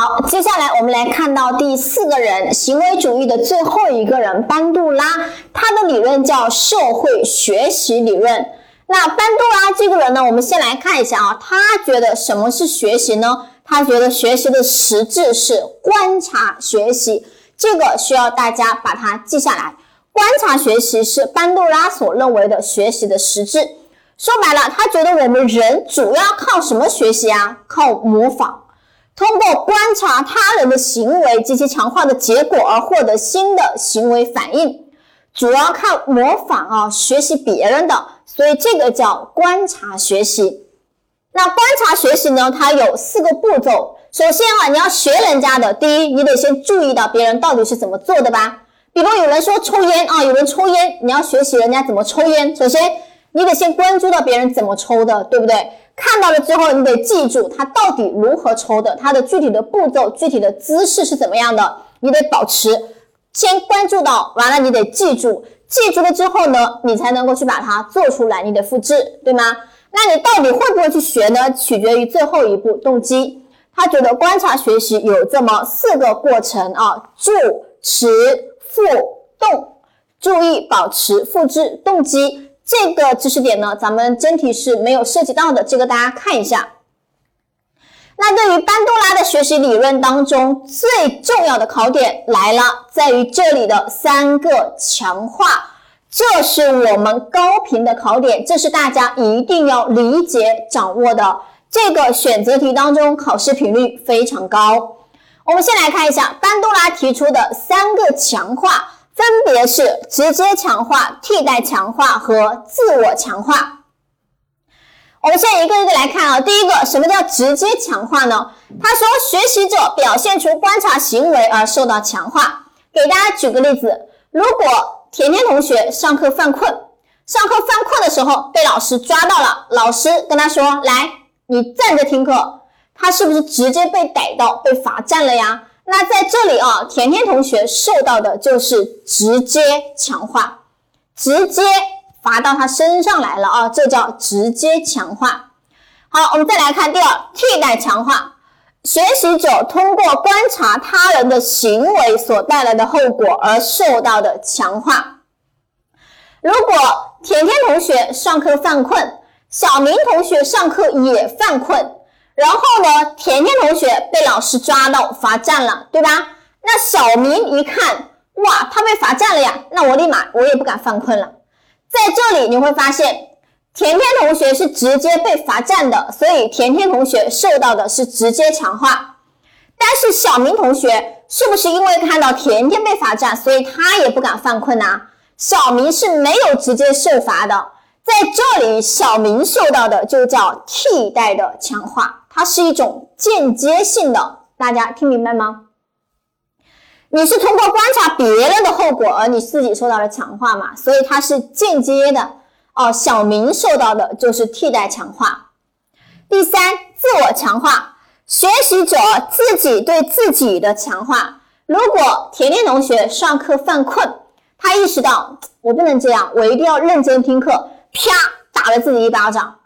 好，接下来我们来看到第四个人，行为主义的最后一个人班杜拉，他的理论叫社会学习理论。那班杜拉这个人呢，我们先来看一下啊，他觉得什么是学习呢？他觉得学习的实质是观察学习，这个需要大家把它记下来。观察学习是班杜拉所认为的学习的实质。说白了，他觉得我们人主要靠什么学习啊？靠模仿，通过观察他人的行为及其强化的结果而获得新的行为反应，主要靠模仿啊，学习别人的，所以这个叫观察学习。那观察学习呢？它有四个步骤。首先啊，你要学人家的，第一，你得先注意到别人到底是怎么做的吧。比如有人说抽烟啊，有人抽烟，你要学习人家怎么抽烟。首先。你得先关注到别人怎么抽的，对不对？看到了之后，你得记住他到底如何抽的，他的具体的步骤、具体的姿势是怎么样的，你得保持。先关注到，完了你得记住，记住了之后呢，你才能够去把它做出来，你得复制，对吗？那你到底会不会去学呢？取决于最后一步动机。他觉得观察学习有这么四个过程啊：注、持、复、动。注意、保持、复制、动机。这个知识点呢，咱们真题是没有涉及到的，这个大家看一下。那对于班杜拉的学习理论当中最重要的考点来了，在于这里的三个强化，这是我们高频的考点，这是大家一定要理解掌握的。这个选择题当中考试频率非常高。我们先来看一下班杜拉提出的三个强化。分别是直接强化、替代强化和自我强化。我们现在一个一个来看啊。第一个，什么叫直接强化呢？他说，学习者表现出观察行为而受到强化。给大家举个例子，如果甜甜同学上课犯困，上课犯困的时候被老师抓到了，老师跟他说：“来，你站着听课。”他是不是直接被逮到、被罚站了呀？那在这里啊，甜甜同学受到的就是直接强化，直接罚到他身上来了啊，这叫直接强化。好，我们再来看第二，替代强化。学习者通过观察他人的行为所带来的后果而受到的强化。如果甜甜同学上课犯困，小明同学上课也犯困。然后呢，甜甜同学被老师抓到罚站了，对吧？那小明一看，哇，他被罚站了呀，那我立马我也不敢犯困了。在这里你会发现，甜甜同学是直接被罚站的，所以甜甜同学受到的是直接强化。但是小明同学是不是因为看到甜甜被罚站，所以他也不敢犯困呢？小明是没有直接受罚的，在这里小明受到的就叫替代的强化。它是一种间接性的，大家听明白吗？你是通过观察别人的后果，而你自己受到了强化嘛？所以它是间接的哦。小明受到的就是替代强化。第三，自我强化，学习者自己对自己的强化。如果甜甜同学上课犯困，他意识到我不能这样，我一定要认真听课，啪打了自己一巴掌。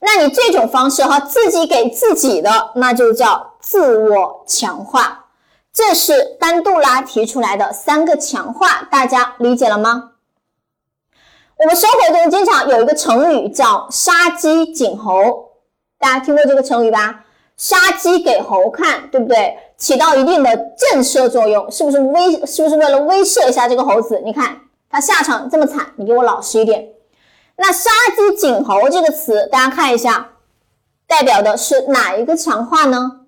那你这种方式哈，自己给自己的，那就叫自我强化。这是班杜拉提出来的三个强化，大家理解了吗？我们生活中经常有一个成语叫杀鸡儆猴，大家听过这个成语吧？杀鸡给猴看，对不对？起到一定的震慑作用，是不是威？是不是为了威慑一下这个猴子？你看他下场这么惨，你给我老实一点。那杀鸡儆猴这个词，大家看一下，代表的是哪一个强化呢？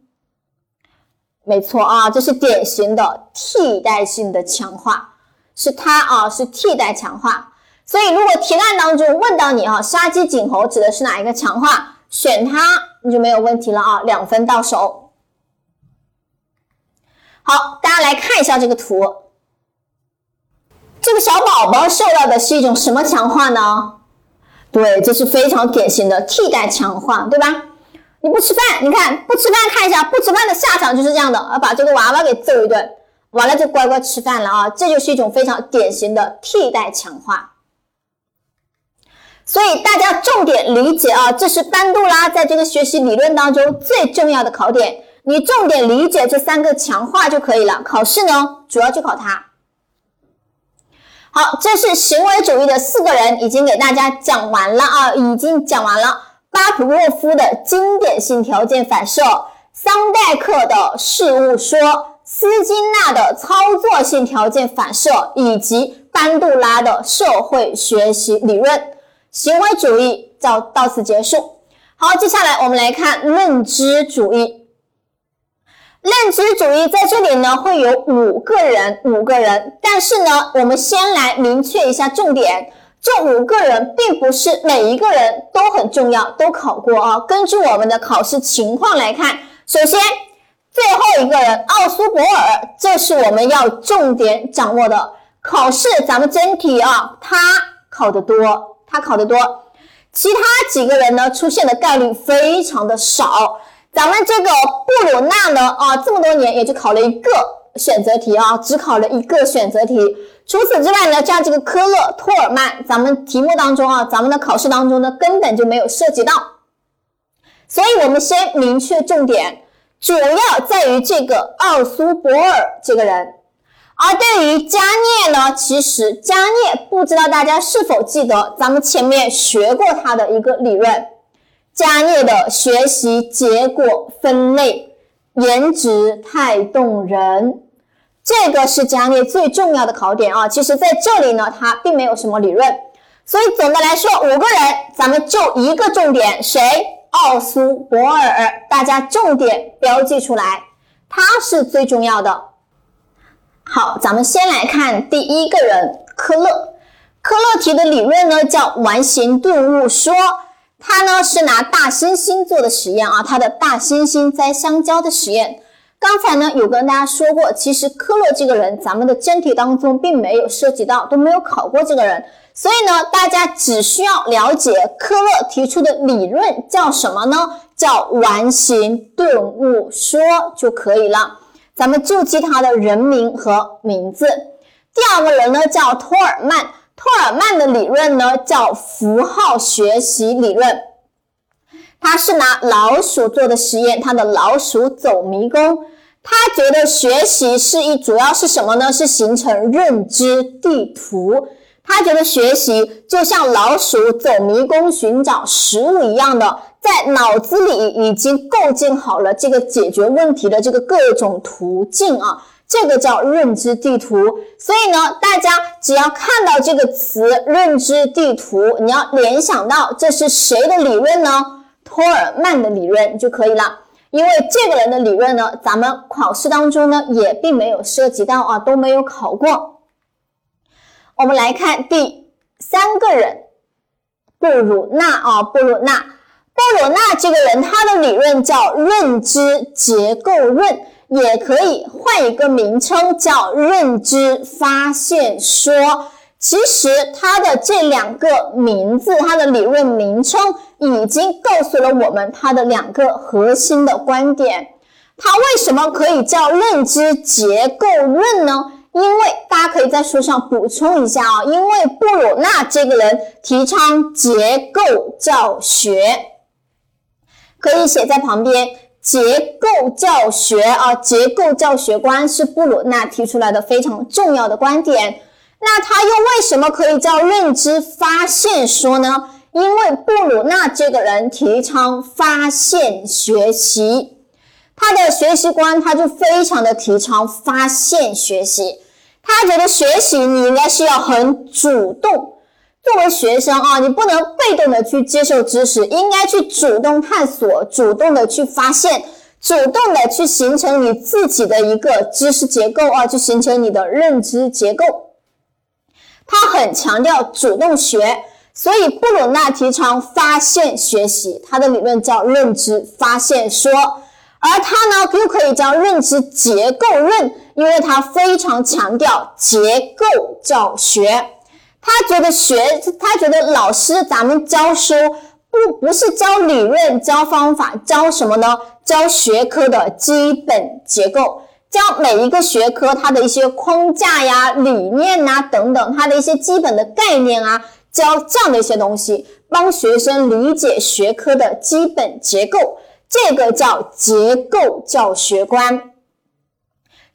没错啊，这是典型的替代性的强化，是它啊，是替代强化。所以如果题干当中问到你啊，杀鸡儆猴指的是哪一个强化？选它你就没有问题了啊，两分到手。好，大家来看一下这个图，这个小宝宝受到的是一种什么强化呢？对，这是非常典型的替代强化，对吧？你不吃饭，你看不吃饭，看一下不吃饭的下场就是这样的，啊，把这个娃娃给揍一顿，完了就乖乖吃饭了啊，这就是一种非常典型的替代强化。所以大家重点理解啊，这是班杜拉在这个学习理论当中最重要的考点。你重点理解这三个强化就可以了。考试呢，主要就考它。好，这是行为主义的四个人，已经给大家讲完了啊，已经讲完了巴甫洛夫的经典性条件反射，桑代克的事物说，斯金纳的操作性条件反射，以及班杜拉的社会学习理论。行为主义就到此结束。好，接下来我们来看认知主义。认知主义在这里呢，会有五个人，五个人。但是呢，我们先来明确一下重点：这五个人并不是每一个人都很重要，都考过啊。根据我们的考试情况来看，首先最后一个人奥苏博尔，这是我们要重点掌握的。考试咱们真题啊，他考得多，他考得多。其他几个人呢，出现的概率非常的少。咱们这个布鲁纳呢，啊，这么多年也就考了一个选择题啊，只考了一个选择题。除此之外呢，像这个科勒、托尔曼，咱们题目当中啊，咱们的考试当中呢，根本就没有涉及到。所以，我们先明确重点，主要在于这个奥苏博尔这个人。而对于加涅呢，其实加涅不知道大家是否记得，咱们前面学过他的一个理论。加涅的学习结果分类，颜值太动人，这个是加涅最重要的考点啊。其实在这里呢，它并没有什么理论，所以总的来说，五个人咱们就一个重点，谁？奥苏博尔，大家重点标记出来，他是最重要的。好，咱们先来看第一个人，科勒。科勒提的理论呢叫完形顿悟说。他呢是拿大猩猩做的实验啊，他的大猩猩摘香蕉的实验。刚才呢有跟大家说过，其实科勒这个人，咱们的真题当中并没有涉及到，都没有考过这个人。所以呢，大家只需要了解科勒提出的理论叫什么呢？叫完形顿悟说就可以了。咱们就记他的人名和名字。第二个人呢叫托尔曼。托尔曼的理论呢，叫符号学习理论。他是拿老鼠做的实验，他的老鼠走迷宫。他觉得学习是一，主要是什么呢？是形成认知地图。他觉得学习就像老鼠走迷宫寻找食物一样的，在脑子里已经构建好了这个解决问题的这个各种途径啊。这个叫认知地图，所以呢，大家只要看到这个词“认知地图”，你要联想到这是谁的理论呢？托尔曼的理论就可以了。因为这个人的理论呢，咱们考试当中呢也并没有涉及到啊，都没有考过。我们来看第三个人，布鲁纳啊，布鲁纳，布鲁纳这个人他的理论叫认知结构论。也可以换一个名称，叫认知发现说。其实它的这两个名字，它的理论名称已经告诉了我们它的两个核心的观点。它为什么可以叫认知结构论呢？因为大家可以在书上补充一下啊，因为布鲁纳这个人提倡结构教学，可以写在旁边。结构教学啊，结构教学观是布鲁纳提出来的非常重要的观点。那他又为什么可以叫认知发现说呢？因为布鲁纳这个人提倡发现学习，他的学习观他就非常的提倡发现学习。他觉得学习你应该是要很主动。作为学生啊，你不能被动的去接受知识，应该去主动探索，主动的去发现，主动的去形成你自己的一个知识结构啊，去形成你的认知结构。他很强调主动学，所以布鲁纳提倡发现学习，他的理论叫认知发现说，而他呢又可以叫认知结构论，因为他非常强调结构教学。他觉得学，他觉得老师咱们教书不不是教理论、教方法，教什么呢？教学科的基本结构，教每一个学科它的一些框架呀、理念呐等等，它的一些基本的概念啊，教这样的一些东西，帮学生理解学科的基本结构。这个叫结构教学观。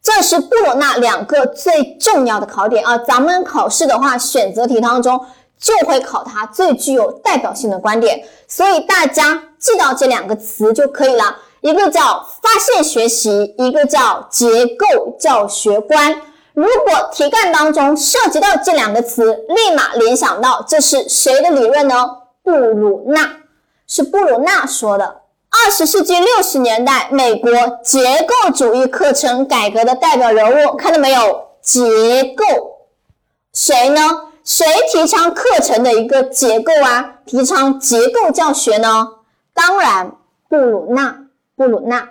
这是布鲁纳两个最重要的考点啊！咱们考试的话，选择题当中就会考它最具有代表性的观点，所以大家记到这两个词就可以了。一个叫发现学习，一个叫结构教学观。如果题干当中涉及到这两个词，立马联想到这是谁的理论呢？布鲁纳，是布鲁纳说的。二十世纪六十年代，美国结构主义课程改革的代表人物，看到没有？结构，谁呢？谁提倡课程的一个结构啊？提倡结构教学呢？当然，布鲁纳。布鲁纳。